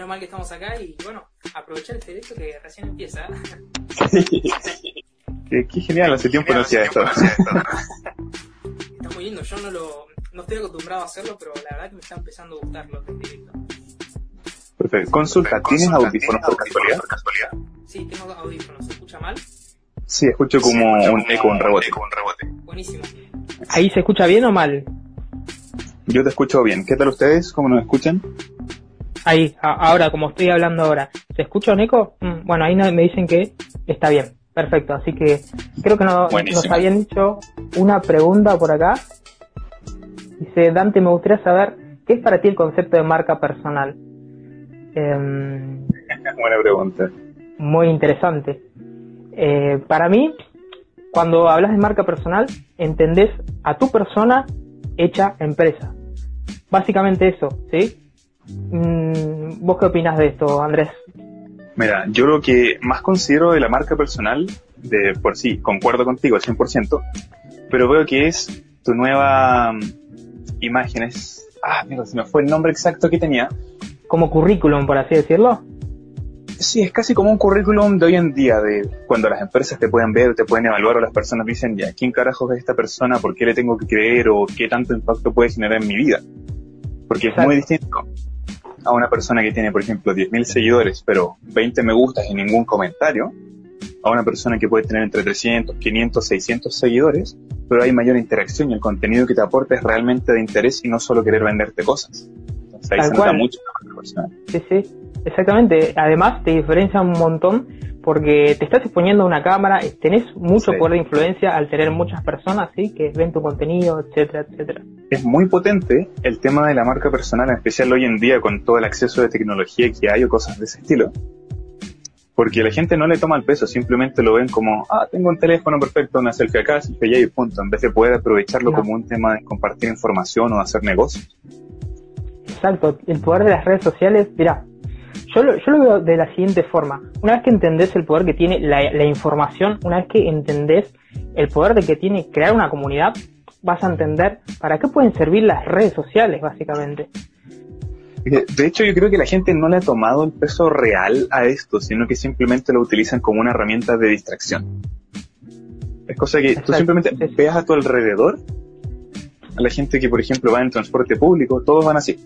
menos mal que estamos acá y bueno, aprovechar este directo que recién empieza. qué, qué genial, hace tiempo no hacía esto. está muy lindo, yo no lo no estoy acostumbrado a hacerlo, pero la verdad que me está empezando a gustar lo que directo. Perfecto. Consulta, ¿tienes audífonos por casualidad? Sí, tengo audífonos. ¿Se escucha mal? Sí, escucho como un eco, un rebote. Buenísimo. ¿Ahí se escucha bien o mal? Yo te escucho bien. ¿Qué tal ustedes? ¿Cómo nos escuchan? Ahí, ahora, como estoy hablando ahora. ¿Se escucha un eco? Mm, bueno, ahí me dicen que está bien. Perfecto, así que creo que no, nos habían dicho una pregunta por acá. Dice, Dante, me gustaría saber, ¿qué es para ti el concepto de marca personal? Em, Buena pregunta. Muy interesante. Eh, para mí, cuando hablas de marca personal, entendés a tu persona hecha empresa. Básicamente eso, ¿sí? Mm, ¿Vos qué opinas de esto, Andrés? Mira, yo lo que más considero de la marca personal, de por sí, concuerdo contigo al 100%, pero veo que es tu nueva mm, imagen, es... Ah, mira, se me fue el nombre exacto que tenía. Como currículum, por así decirlo. Sí, es casi como un currículum de hoy en día, de cuando las empresas te pueden ver, te pueden evaluar o las personas dicen, ya, ¿quién carajo es esta persona? ¿Por qué le tengo que creer? ¿O qué tanto impacto puede generar en mi vida? Porque es muy distinto a una persona que tiene, por ejemplo, 10.000 seguidores, pero 20 me gustas y ningún comentario, a una persona que puede tener entre 300, 500, 600 seguidores, pero hay mayor interacción y el contenido que te aporta es realmente de interés y no solo querer venderte cosas. Entonces ahí se nota mucho la persona. Sí, sí. Exactamente, además te diferencia un montón porque te estás exponiendo a una cámara, tenés mucho poder de influencia al tener muchas personas ¿sí? que ven tu contenido, etcétera, etcétera. Es muy potente el tema de la marca personal, en especial hoy en día con todo el acceso de tecnología que hay o cosas de ese estilo. Porque la gente no le toma el peso, simplemente lo ven como, ah, tengo un teléfono perfecto, una selfie acá, selfie allá y punto, en vez de poder aprovecharlo como un tema de compartir información o hacer negocios. Exacto, el poder de las redes sociales, mira, yo lo, yo lo veo de la siguiente forma. Una vez que entendés el poder que tiene la, información, una vez que entendés el poder de que tiene crear una comunidad, vas a entender para qué pueden servir las redes sociales, básicamente. De hecho, yo creo que la gente no le ha tomado el peso real a esto, sino que simplemente lo utilizan como una herramienta de distracción. Es cosa que tú simplemente veas a tu alrededor, a la gente que, por ejemplo, va en transporte público, todos van así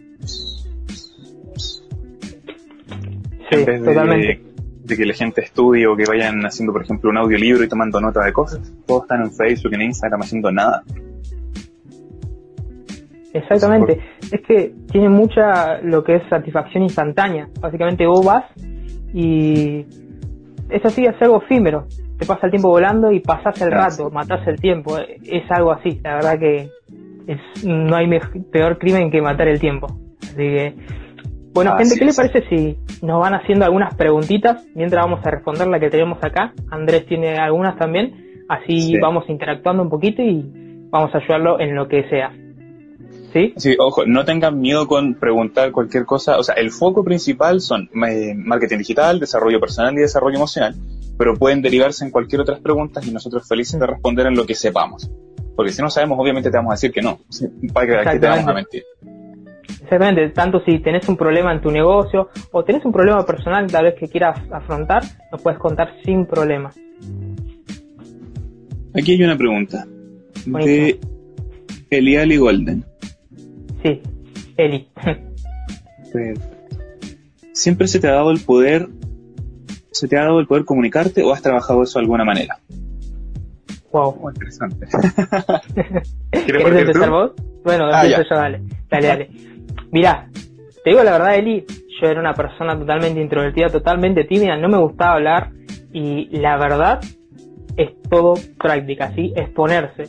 totalmente. De, que la gente estudie o que vayan haciendo, por ejemplo, un audiolibro y tomando nota de cosas. Todos están en Facebook, en Instagram haciendo nada. Exactamente. Es que tiene mucha lo que es satisfacción instantánea. Básicamente vos vas y es así, es algo efímero. Te pasa el tiempo volando y pasás el rato, matás el tiempo. Es algo así. La verdad que es, no hay peor crimen que matar el tiempo. Así que bueno, gente, ¿qué le parece si nos van haciendo algunas preguntitas mientras vamos a responder la que tenemos acá? Andrés tiene algunas también, así vamos interactuando un poquito y vamos a ayudarlo en lo que sea. ¿Sí? Sí, ojo, no tengan miedo con preguntar cualquier cosa. O sea, el foco principal son eh, marketing digital, desarrollo personal y desarrollo emocional, pero pueden derivarse en cualquier otras preguntas y nosotros felices de responder en lo que sepamos. Porque si no sabemos, obviamente te vamos a decir que no, para que te vamos a mentir. Exactamente, tanto si tenés un problema en tu negocio o tenés un problema personal tal vez que quieras afrontar, lo puedes contar sin problema. Aquí hay una pregunta de Eliali Golden. Sí, Eli. ¿Siempre se te ha dado el poder, se te ha dado el poder comunicarte o has trabajado eso de alguna manera? Wow. Muy interesante. ¿Quieres empezar vos? Bueno, ah, yo, dale. Dale, dale. Mirá, te digo la verdad, Eli, yo era una persona totalmente introvertida, totalmente tímida, no me gustaba hablar y la verdad es todo práctica, ¿sí? Exponerse.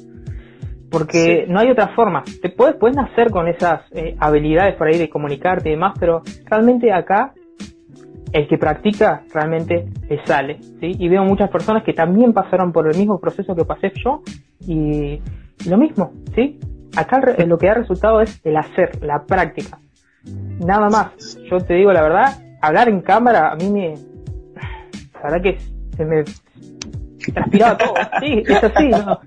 Porque no hay otra forma. Te puedes, puedes nacer con esas eh, habilidades para ir de comunicarte y demás, pero realmente acá el que practica realmente le sale, ¿sí? Y veo muchas personas que también pasaron por el mismo proceso que pasé yo y lo mismo, ¿sí? Acá lo que ha resultado es el hacer, la práctica. Nada más. Yo te digo la verdad, hablar en cámara a mí me... La verdad que se me transpiraba todo. Sí, es así, no,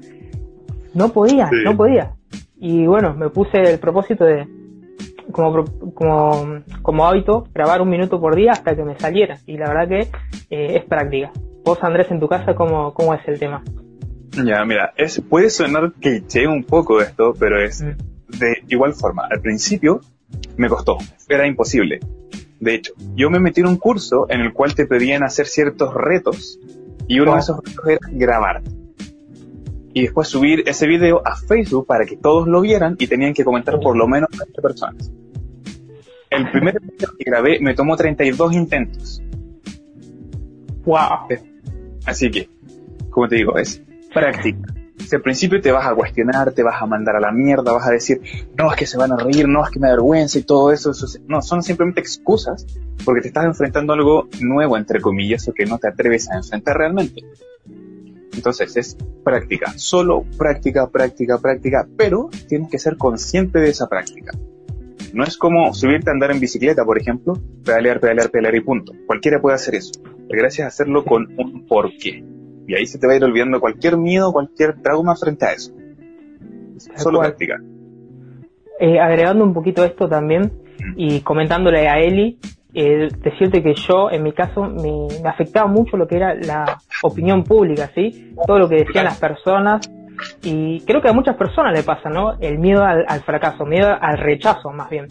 no podía, no podía. Y bueno, me puse el propósito de, como, como, como hábito grabar un minuto por día hasta que me saliera. Y la verdad que eh, es práctica. Vos, Andrés, en tu casa, ¿cómo, cómo es el tema? Ya, mira, es, puede sonar que llegue un poco esto, pero es de igual forma. Al principio me costó, era imposible. De hecho, yo me metí en un curso en el cual te pedían hacer ciertos retos y uno de esos retos era grabar y después subir ese video a Facebook para que todos lo vieran y tenían que comentar por lo menos 20 personas. El primer video que grabé me tomó 32 intentos. Wow. Así que, como te digo, es práctica. Si al principio te vas a cuestionar, te vas a mandar a la mierda, vas a decir, no, es que se van a reír, no, es que me avergüenza y todo eso, eso no, son simplemente excusas porque te estás enfrentando a algo nuevo, entre comillas, o que no te atreves a enfrentar realmente. Entonces es práctica, solo práctica, práctica, práctica, pero tienes que ser consciente de esa práctica. No es como subirte a andar en bicicleta, por ejemplo, pedalear, pedalear, pedalear y punto. Cualquiera puede hacer eso. La gracia es hacerlo con un porqué. Y ahí se te va a ir olvidando cualquier miedo, cualquier trauma frente a eso. Solo práctica. Eh, agregando un poquito esto también mm. y comentándole a Eli, eh, decirte que yo, en mi caso, me, afectaba mucho lo que era la opinión pública, ¿sí? Todo lo que decían las personas. Y creo que a muchas personas le pasa, ¿no? El miedo al, fracaso, miedo al rechazo, más bien.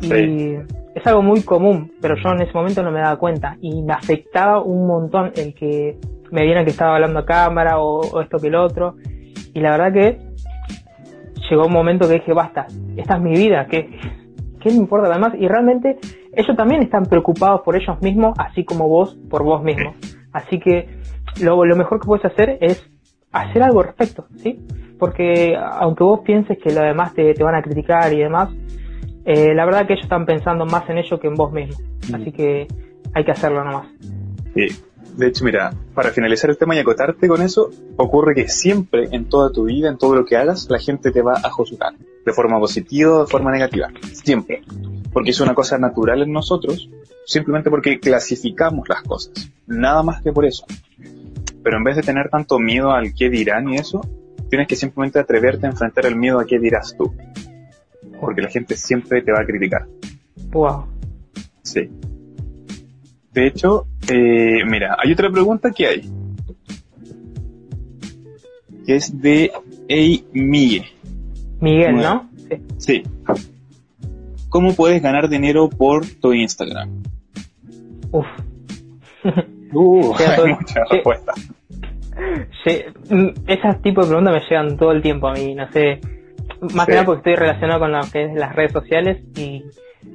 Y es algo muy común, pero yo en ese momento no me daba cuenta. Y me afectaba un montón el que me vieran que estaba hablando a cámara o, o esto que el otro. Y la verdad que llegó un momento que dije, basta, esta es mi vida, que ¿qué me importa además? Y realmente ellos también están preocupados por ellos mismos, así como vos por vos mismo. Así que lo, lo mejor que puedes hacer es hacer algo al respecto, ¿sí? Porque aunque vos pienses que los demás te, van a criticar y demás, eh, la verdad que ellos están pensando más en ello que en vos mismo. Así que hay que hacerlo nomás. Sí. De hecho, mira, para finalizar el tema y acotarte con eso, ocurre que siempre en toda tu vida, en todo lo que hagas, la gente te va a juzgar. De forma positiva o de forma negativa. Siempre. Porque es una cosa natural en nosotros, simplemente porque clasificamos las cosas. Nada más que por eso. Pero en vez de tener tanto miedo al qué dirán y eso, tienes que simplemente atreverte a enfrentar el miedo a qué dirás tú. Porque la gente siempre te va a criticar. Wow. Sí. De hecho, eh, mira, hay otra pregunta que hay. Que es de Ey Miguel. Miguel, ¿no? Sí. ¿Cómo puedes ganar dinero por tu Instagram? Uf. Uh, hay muchas respuestas. Sí, mm, esas tipos de preguntas me llegan todo el tiempo a mí, no sé. Más que nada porque estoy relacionado con lo que es las redes sociales y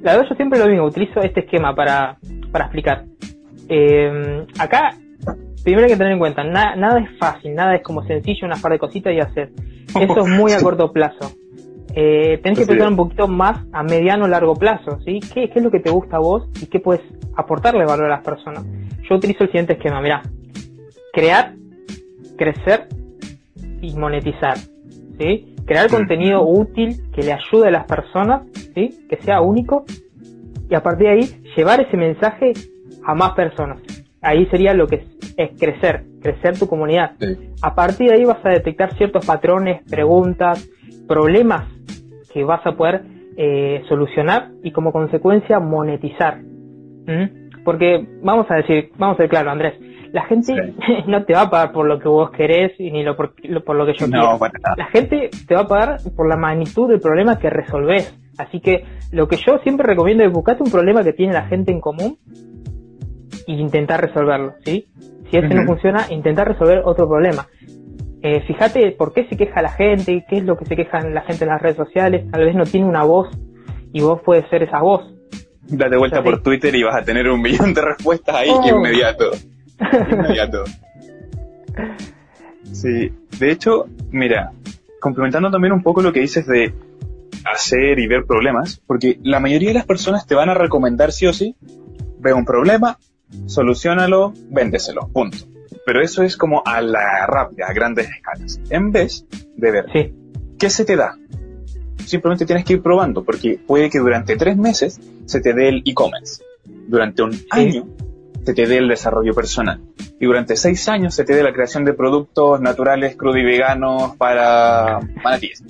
la verdad yo siempre lo mismo, utilizo este esquema para, para explicar. Eh, acá, primero hay que tener en cuenta, nada es fácil, nada es como sencillo, una par de cositas y hacer. Eso es muy a corto plazo. Eh, tenés que pensar un poquito más a mediano o largo plazo, ¿sí? ¿Qué, es lo que te gusta a vos y qué puedes aportarle valor a las personas? Yo utilizo el siguiente esquema, mira, crear, crecer y monetizar, ¿sí? Crear contenido útil que le ayude a las personas, ¿sí? Que sea único y a partir de ahí llevar ese mensaje a más personas. Ahí sería lo que es, crecer, crecer tu comunidad. A partir de ahí vas a detectar ciertos patrones, preguntas, problemas que vas a poder eh, solucionar y como consecuencia monetizar. ¿Mm? Porque vamos a decir, vamos a ser claro, Andrés, la gente no te va a pagar por lo que vos querés y ni lo por, lo, que yo quiero. La gente te va a pagar por la magnitud del problema que resolvés. Así que lo que yo siempre recomiendo es buscarte un problema que tiene la gente en común y intentar resolverlo, ¿sí? Si ese no funciona, intentar resolver otro problema. Eh, fíjate por qué se queja la gente, qué es lo que se queja la gente en las redes sociales, tal vez no tiene una voz y vos puedes ser esa voz. Date vuelta por Twitter y vas a tener un millón de respuestas ahí oh. inmediato. Inmediato. Sí, de hecho, mira, complementando también un poco lo que dices de hacer y ver problemas, porque la mayoría de las personas te van a recomendar sí o sí, ve un problema, solucionalo, véndeselo, punto. Pero eso es como a la rápida, a grandes escalas. En vez de ver qué se te da. Simplemente tienes que ir probando, porque puede que durante tres meses se te dé el e-commerce. Durante un año se te dé el desarrollo personal. Y durante seis años se te dé la creación de productos naturales, crudo y veganos para manatíes.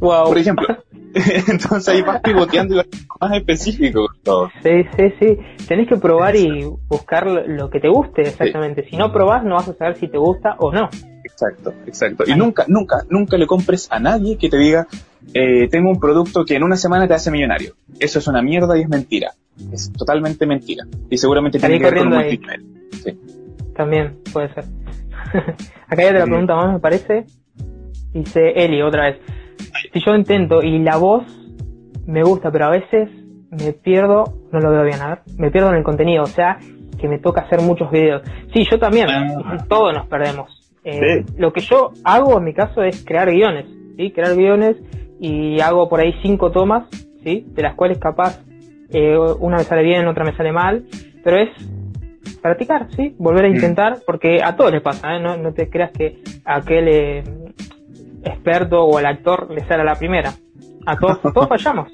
Wow. Por ejemplo. Entonces ahí vas pivoteando y vas más específico todo. Sí, sí, sí. Tenés que probar y buscar lo que te guste exactamente. Si no probás, no vas a saber si te gusta o no. Exacto, exacto. Y nunca, nunca, nunca le compres a nadie que te diga, eh, tengo un producto que en una semana te hace millonario. Eso es una mierda y es mentira. Es totalmente mentira. Y seguramente tiene que ver con un Sí. También puede ser. Acá ya te la pregunta más, me parece. Dice Eli otra vez. Si yo intento y la voz me gusta, pero a veces me pierdo, no lo veo bien, a ver, me pierdo en el contenido, o sea, que me toca hacer muchos videos. Sí, yo también, ah. todos nos perdemos. Eh, lo que yo hago en mi caso es crear guiones, ¿sí? Crear guiones y hago por ahí cinco tomas, ¿sí? De las cuales capaz eh, una me sale bien, otra me sale mal, pero es practicar, ¿sí? Volver a mm. intentar, porque a todos les pasa, ¿eh? No, te creas que aquel eh, experto o el actor le sale a la primera. A todos, todos fallamos.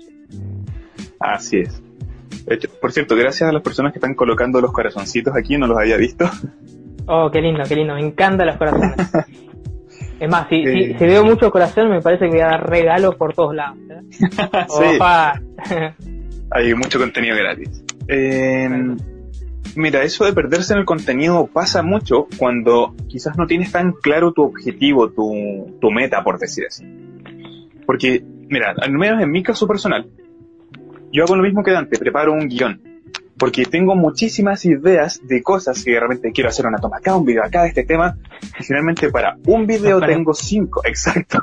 Así es. Por cierto, gracias a las personas que están colocando los corazoncitos aquí, no los había visto. Oh, qué lindo, qué lindo, me encantan los corazones. es más, si, si, veo mucho corazón, me parece que voy a dar regalos por todos lados. ¿eh? sí. Hay mucho contenido gratis. Eh, Mira, eso de perderse en el contenido pasa mucho cuando quizás no tienes tan claro tu objetivo, tu, tu meta, por decir así. Porque, mira, al menos en mi caso personal, yo hago lo mismo que Dante, preparo un guion. Porque tengo muchísimas ideas de cosas que realmente quiero hacer una toma acá, un video acá de este tema. Y finalmente para un video tengo cinco, exacto.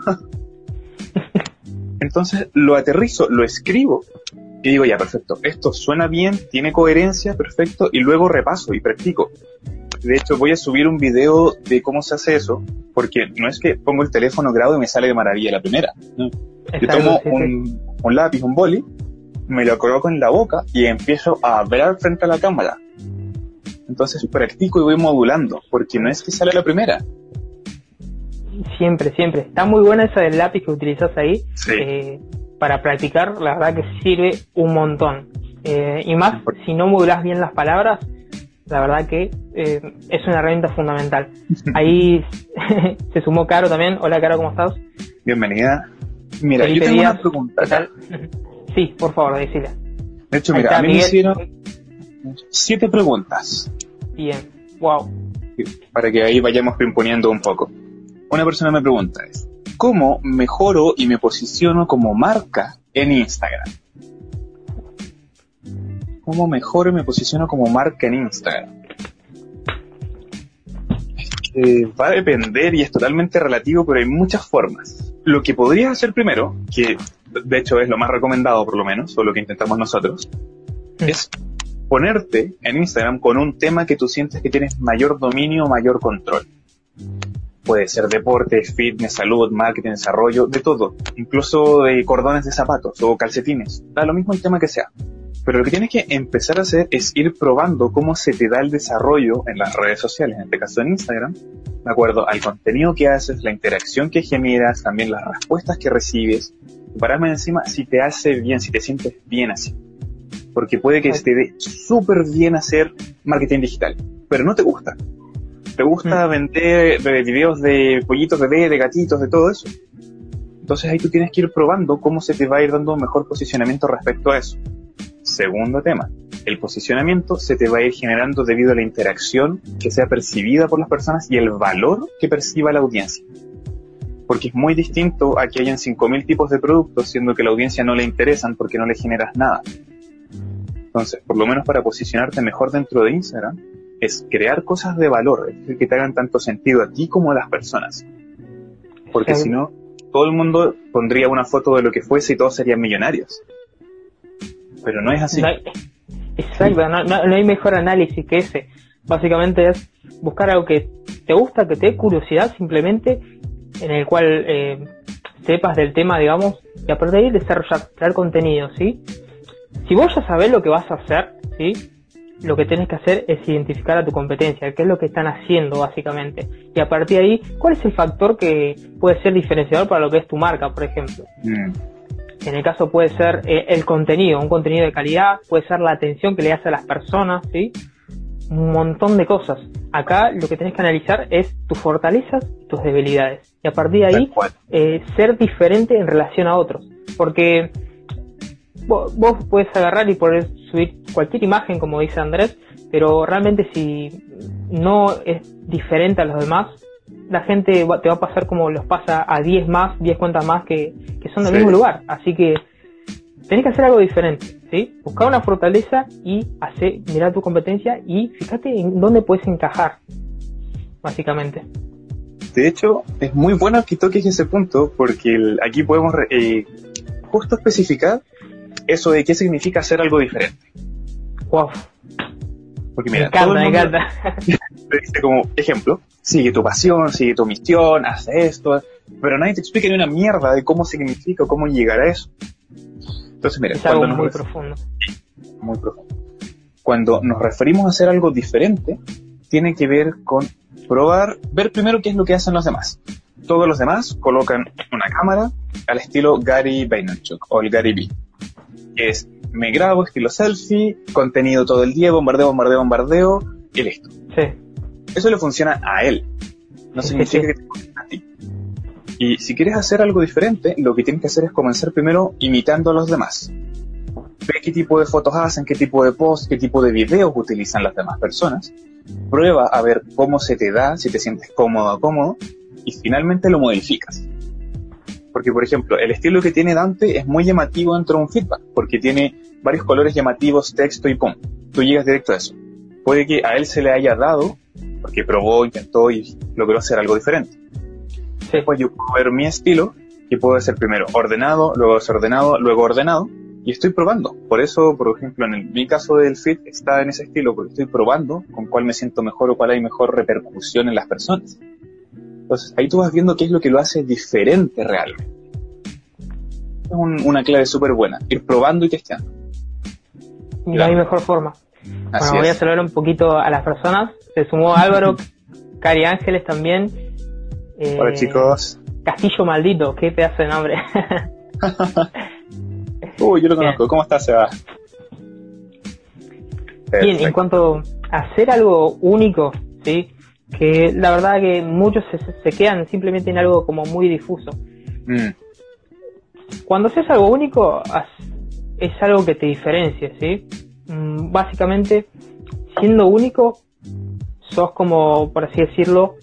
Entonces lo aterrizo, lo escribo y digo, ya, perfecto, esto suena bien, tiene coherencia, perfecto, y luego repaso y practico. De hecho, voy a subir un video de cómo se hace eso, porque no es que pongo el teléfono grado y me sale de maravilla la primera. Yo tomo un, un, lápiz, un boli, me lo coloco en la boca y empiezo a hablar frente a la cámara. Entonces practico y voy modulando, porque no es que sale la primera. Siempre, siempre. Está muy buena esa del lápiz que utilizas ahí. Sí. Eh, para practicar, la verdad que sirve un montón. Eh, y más, si no modulas bien las palabras, la verdad que eh, es una herramienta fundamental. Ahí se sumó Caro también. Hola Caro, ¿cómo estás? Bienvenida. Mira, yo tengo una pregunta. Sí, por favor, decile. De hecho, mira, a mí me hicieron siete preguntas. Bien, wow. Para que ahí vayamos imponiendo un poco. Una persona me pregunta es, cómo mejoro y me posiciono como marca en Instagram. ¿Cómo mejoro y me posiciono como marca en Instagram? va a depender y es totalmente relativo, pero hay muchas formas. Lo que podrías hacer primero, que de hecho es lo más recomendado por lo menos, o lo que intentamos nosotros, mm. es ponerte en Instagram con un tema que tú sientes que tienes mayor dominio o mayor control. Puede ser deporte, fitness, salud, marketing, desarrollo, de todo. Incluso de cordones de zapatos o calcetines. Da lo mismo el tema que sea. Pero lo que tienes que empezar a hacer es ir probando cómo se te da el desarrollo en las redes sociales, en este caso en Instagram, de acuerdo al contenido que haces, la interacción que generas, también las respuestas que recibes. Pararme encima si te hace bien, si te sientes bien así. Porque puede que te dé súper bien hacer marketing digital, pero no te gusta te gusta mm. vender videos de pollitos bebé, de gatitos, de todo eso. Entonces ahí tú tienes que ir probando cómo se te va a ir dando un mejor posicionamiento respecto a eso. Segundo tema, el posicionamiento se te va a ir generando debido a la interacción que sea percibida por las personas y el valor que perciba la audiencia. Porque es muy distinto a que hayan 5.000 tipos de productos, siendo que a la audiencia no le interesan porque no le generas nada. Entonces, por lo menos para posicionarte mejor dentro de Instagram, es crear cosas de valor, es decir, que te hagan tanto sentido a ti como a las personas. Porque si no, todo el mundo pondría una foto de lo que fuese y todos serían millonarios. Pero no es así. No hay, exacto, no, hay mejor análisis que ese. Básicamente es buscar algo que te gusta, que te dé curiosidad simplemente, en el cual eh, sepas del tema, digamos, y a partir de ahí desarrollar, crear contenido, ¿sí? Si vos ya sabés lo que vas a hacer, ¿sí? Lo que tienes que hacer es identificar a tu competencia, qué es lo que están haciendo básicamente. Y a partir de ahí, ¿cuál es el factor que puede ser diferenciador para lo que es tu marca, por ejemplo? En el caso puede ser eh, el contenido, un contenido de calidad, puede ser la atención que le hace a las personas, ¿sí? Un montón de cosas. Acá lo que tienes que analizar es tus fortalezas y tus debilidades. Y a partir de ahí, eh, ser diferente en relación a otros. Porque vos, puedes agarrar y poder subir cualquier imagen, como dice Andrés, pero realmente si no es diferente a los demás, la gente te va a pasar como los pasa a 10 más, 10 cuentas más que, son del mismo lugar. Así que tenés que hacer algo diferente, ¿sí? Buscar una fortaleza y hacer, mirar tu competencia y fíjate en dónde puedes encajar, básicamente. De hecho, es muy bueno que toques ese punto porque aquí podemos eh, justo especificar eso de qué significa hacer algo diferente. Wow. Porque mira, todo el mundo dice como ejemplo, sigue tu pasión, sigue tu misión, haz esto, pero nadie te explica ni una mierda de cómo significa o cómo llegar a eso. Entonces, mira, cuando muy profundo. Muy profundo. Cuando nos referimos a hacer algo diferente, tiene que ver con probar, ver primero qué es lo que hacen los demás. Todos los demás colocan una cámara al estilo Gary Vaynerchuk o el Gary B. Que es, me grabo estilo selfie, contenido todo el día, bombardeo, bombardeo, bombardeo, y listo. Sí. Eso le funciona a él. No significa que te funcione a ti. Y si quieres hacer algo diferente, lo que tienes que hacer es comenzar primero imitando a los demás. Ve qué tipo de fotos hacen, qué tipo de posts, qué tipo de videos utilizan las demás personas. Prueba a ver cómo se te da, si te sientes cómodo o cómodo, y finalmente lo modificas. Porque, por ejemplo, el estilo que tiene Dante es muy llamativo dentro de un feedback, porque tiene varios colores llamativos, texto y pum. Tú llegas directo a eso. Puede que a él se le haya dado, porque probó, intentó y logró hacer algo diferente. Después yo puedo ver mi estilo, que puedo ser primero ordenado, luego desordenado, luego ordenado, y estoy probando. Por eso, por ejemplo, en mi caso del fit está en ese estilo, porque estoy probando con cuál me siento mejor o cuál hay mejor repercusión en las personas. Entonces, ahí tú vas viendo qué es lo que lo hace diferente realmente. Es una clave súper buena, ir probando y testeando. Y no hay mejor forma. bueno, voy a saludar un poquito a las personas. Se sumó Álvaro, Cari Ángeles también. Hola chicos. Castillo Maldito, qué pedazo de nombre. Uy, yo lo conozco. ¿Cómo estás, Seba? Bien, en cuanto a hacer algo único, ¿sí? Que la verdad que muchos se, quedan simplemente en algo como muy difuso. Mm. Cuando haces algo único, es algo que te diferencia, ¿sí? Mm, básicamente, siendo único, sos como, por así decirlo,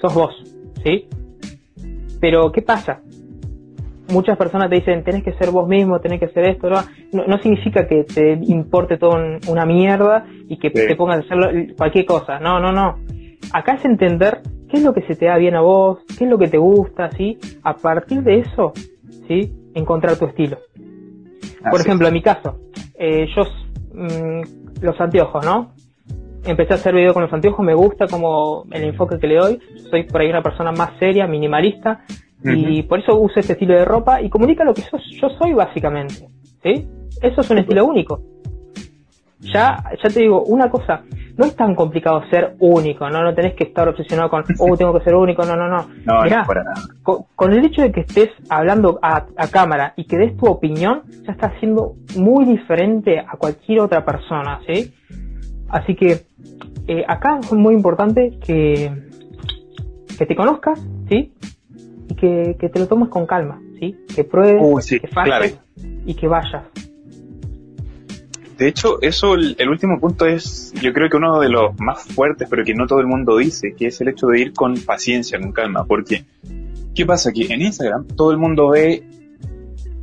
sos vos, ¿sí? Pero, ¿qué pasa? muchas personas te dicen, tenés que ser vos mismo, tenés que hacer esto, no, no, significa que te importe todo una mierda y que te pongas a hacer cualquier cosa, no, no, no. Acá es entender qué es lo que se te da bien a vos, qué es lo que te gusta, ¿sí? A partir de eso, ¿sí? Encontrar tu estilo. Por ejemplo, en mi caso, eh, yo, mm, los anteojos, ¿no? Empecé a hacer video con los anteojos, me gusta como el enfoque que le doy, soy por ahí una persona más seria, minimalista, y por eso uso este estilo de ropa y comunica lo que yo soy básicamente. ¿sí? Eso es un estilo único. Ya, ya te digo, una cosa, no es tan complicado ser único, ¿no? No tenés que estar obsesionado con, oh, tengo que ser único, no, no, no. No, Mirá, para nada. Con, el hecho de que estés hablando a, cámara y que des tu opinión, ya estás siendo muy diferente a cualquier otra persona, ¿sí? Así que eh, acá es muy importante que, que te conozcas, ¿sí? y que, te lo tomes con calma, ¿sí? Que pruebes, que falles y que vayas. De hecho, eso, el, último punto es, yo creo que uno de los más fuertes, pero que no todo el mundo dice, que es el hecho de ir con paciencia, con calma, porque, ¿qué pasa? Que en Instagram todo el mundo ve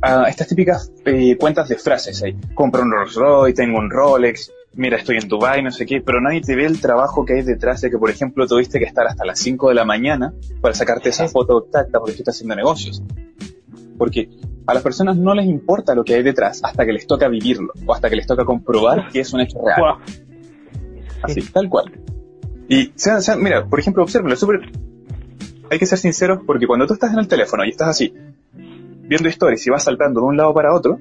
uh, estas típicas eh, cuentas de frases ahí, compro un Rolls Royce, tengo un Rolex, mira, estoy en Dubai, no sé qué, pero nadie te ve el trabajo que hay detrás de que, por ejemplo, tuviste que estar hasta las 5 de la mañana para sacarte esa foto exacta porque tú estás haciendo negocios. Porque a las personas no les importa lo que hay detrás hasta que les toca vivirlo o hasta que les toca comprobar que es un hecho real. Así, tal cual. Y, mira, por ejemplo, obsérvalo, súper... Hay que ser sinceros porque cuando tú estás en el teléfono y estás así, viendo historias y vas saltando de un lado para otro,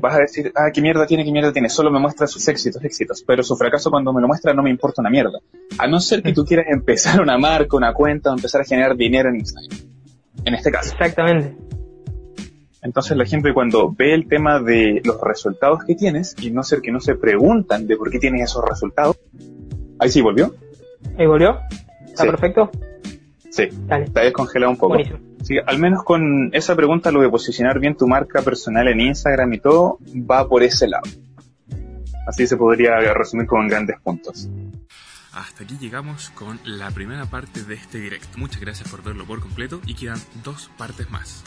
vas a decir, ah, qué mierda tiene, qué mierda tiene, solo me muestra sus éxitos, éxitos, pero su fracaso cuando me lo muestra no me importa una mierda. A no ser que tú quieras empezar una marca, una cuenta, o empezar a generar dinero en Instagram. En este caso. Exactamente. Entonces la gente cuando ve el tema de los resultados que tienes, y no ser que no se preguntan de por qué tienes esos resultados, ahí sí volvió. Ahí volvió. ¿Está perfecto? Sí. Dale. Está descongelado un poco. Buenísimo. Sí, al menos con esa pregunta, lo de posicionar bien tu marca personal en Instagram y todo, va por ese lado. Así se podría resumir con grandes puntos. Hasta aquí llegamos con la primera parte de este directo. Muchas gracias por verlo por completo y quedan dos partes más.